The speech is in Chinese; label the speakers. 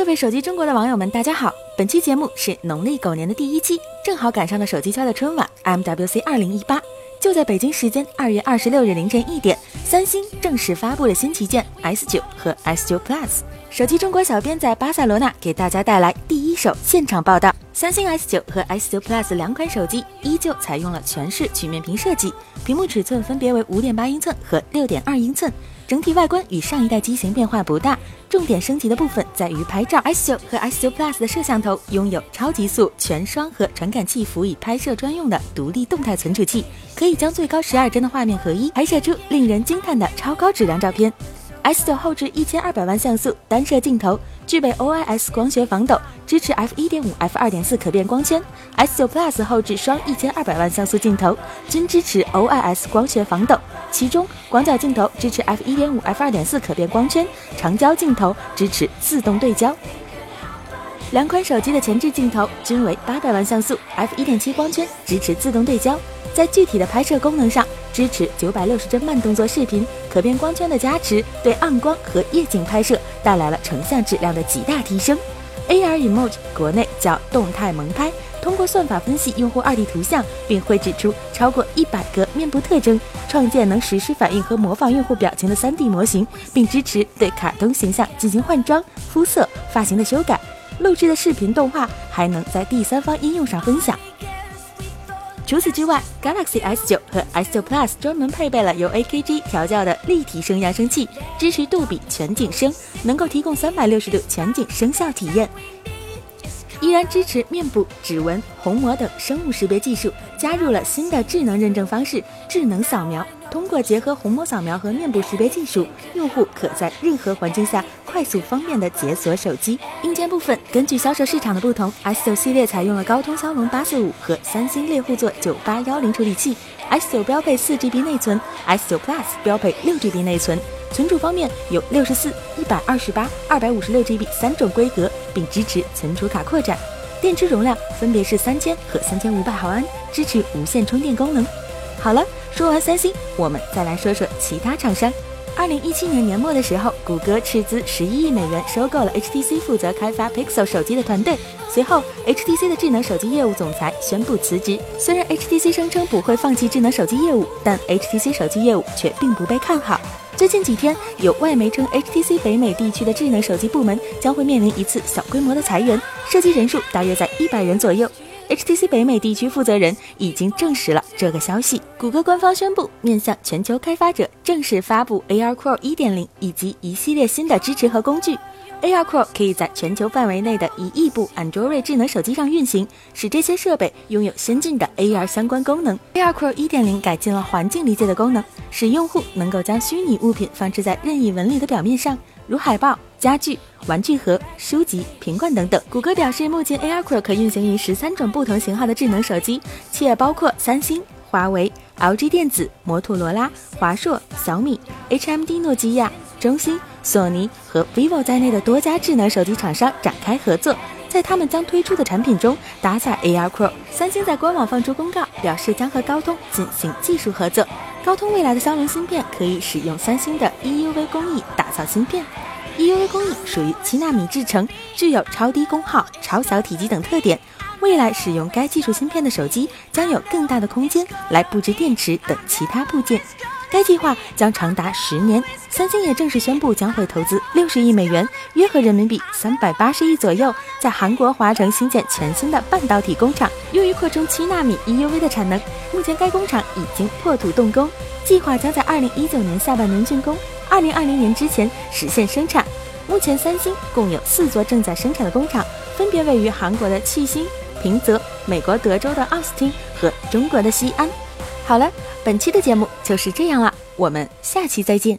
Speaker 1: 各位手机中国的网友们，大家好！本期节目是农历狗年的第一期，正好赶上了手机圈的春晚 MWC 二零一八。就在北京时间二月二十六日凌晨一点，三星正式发布了新旗舰 S 九和 S 九 Plus。手机中国小编在巴塞罗那给大家带来第一手现场报道。三星 S 九和 S 九 Plus 两款手机依旧采用了全视曲面屏设计，屏幕尺寸分别为五点八英寸和六点二英寸。整体外观与上一代机型变化不大，重点升级的部分在于拍照。S9 和 S9 Plus 的摄像头拥有超极速全双核传感器辅以拍摄专用的独立动态存储器，可以将最高十二帧的画面合一，拍摄出令人惊叹的超高质量照片。S9 后置一千二百万像素单摄镜头，具备 OIS 光学防抖，支持 f 一点五、f 二点四可变光圈。S 九 Plus 后置双一千二百万像素镜头，均支持 OIS 光学防抖，其中广角镜头支持 f 一点五、f 二点四可变光圈，长焦镜头支持自动对焦。两款手机的前置镜头均为八百万像素，f 一点七光圈，支持自动对焦。在具体的拍摄功能上，支持九百六十帧慢动作视频，可变光圈的加持对暗光和夜景拍摄带来了成像质量的极大提升。AR Emoji 国内叫动态萌拍，通过算法分析用户二 D 图像，并绘制出超过一百个面部特征，创建能实时反应和模仿用户表情的三 D 模型，并支持对卡通形象进行换装、肤色、发型的修改。录制的视频动画还能在第三方应用上分享。除此之外，Galaxy S9 和 S9 Plus 专门配备了由 AKG 调教的立体声扬声器，支持杜比全景声，能够提供三百六十度全景声效体验。依然支持面部、指纹、虹膜等生物识别技术，加入了新的智能认证方式——智能扫描。通过结合虹膜扫描和面部识别技术，用户可在任何环境下快速方便地解锁手机。硬件部分，根据销售市场的不同，S9 系列采用了高通骁龙八四五和三星猎户座九八幺零处理器，S9 标配四 GB 内存，S9 Plus 标配六 GB 内存。存储方面有六十四、一百二十八、二百五十六 GB 三种规格，并支持存储卡扩展。电池容量分别是三千和三千五百毫安，支持无线充电功能。好了。说完三星，我们再来说说其他厂商。二零一七年年末的时候，谷歌斥资十一亿美元收购了 HTC 负责开发 Pixel 手机的团队。随后，HTC 的智能手机业务总裁宣布辞职。虽然 HTC 声称不会放弃智能手机业务，但 HTC 手机业务却并不被看好。最近几天，有外媒称 HTC 北美地区的智能手机部门将会面临一次小规模的裁员，涉及人数大约在一百人左右。HTC 北美地区负责人已经证实了这个消息。谷歌官方宣布，面向全球开发者正式发布 AR Core 1.0以及一系列新的支持和工具。AR Core 可以在全球范围内的一亿部 Android 智能手机上运行，使这些设备拥有先进的 AR 相关功能。AR Core 1.0改进了环境理解的功能，使用户能够将虚拟物品放置在任意纹理的表面上，如海报。家具、玩具盒、书籍、瓶罐等等。谷歌表示，目前 AR Core 可运行于十三种不同型号的智能手机，且包括三星、华为、LG 电子、摩托罗拉、华硕、小米、HMD、诺基亚、中兴、索尼和 vivo 在内的多家智能手机厂商展开合作，在他们将推出的产品中搭载 AR Core。三星在官网放出公告，表示将和高通进行技术合作。高通未来的骁龙芯片可以使用三星的 EUV 工艺打造芯片。EUV 工艺属于七纳米制成，具有超低功耗、超小体积等特点。未来使用该技术芯片的手机将有更大的空间来布置电池等其他部件。该计划将长达十年。三星也正式宣布将会投资六十亿美元，约合人民币三百八十亿左右，在韩国华城新建全新的半导体工厂，用于扩充七纳米 EUV 的产能。目前该工厂已经破土动工，计划将在二零一九年下半年竣工。二零二零年之前实现生产。目前，三星共有四座正在生产的工厂，分别位于韩国的庆兴、平泽、美国德州的奥斯汀和中国的西安。好了，本期的节目就是这样了，我们下期再见。